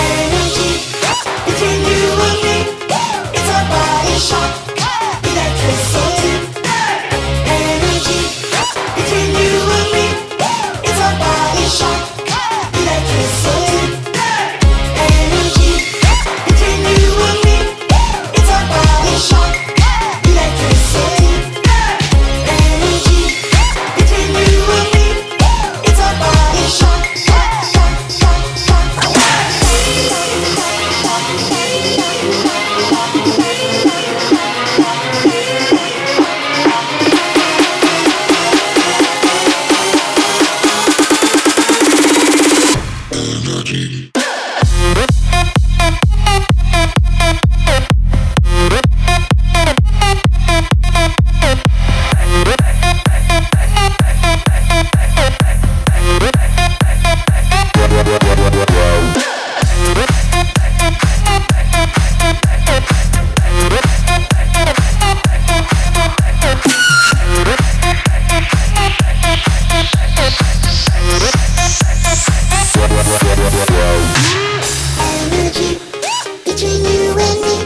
Energy Energy. Energy between you and me.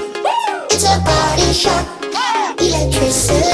It's a body shock. Electricity.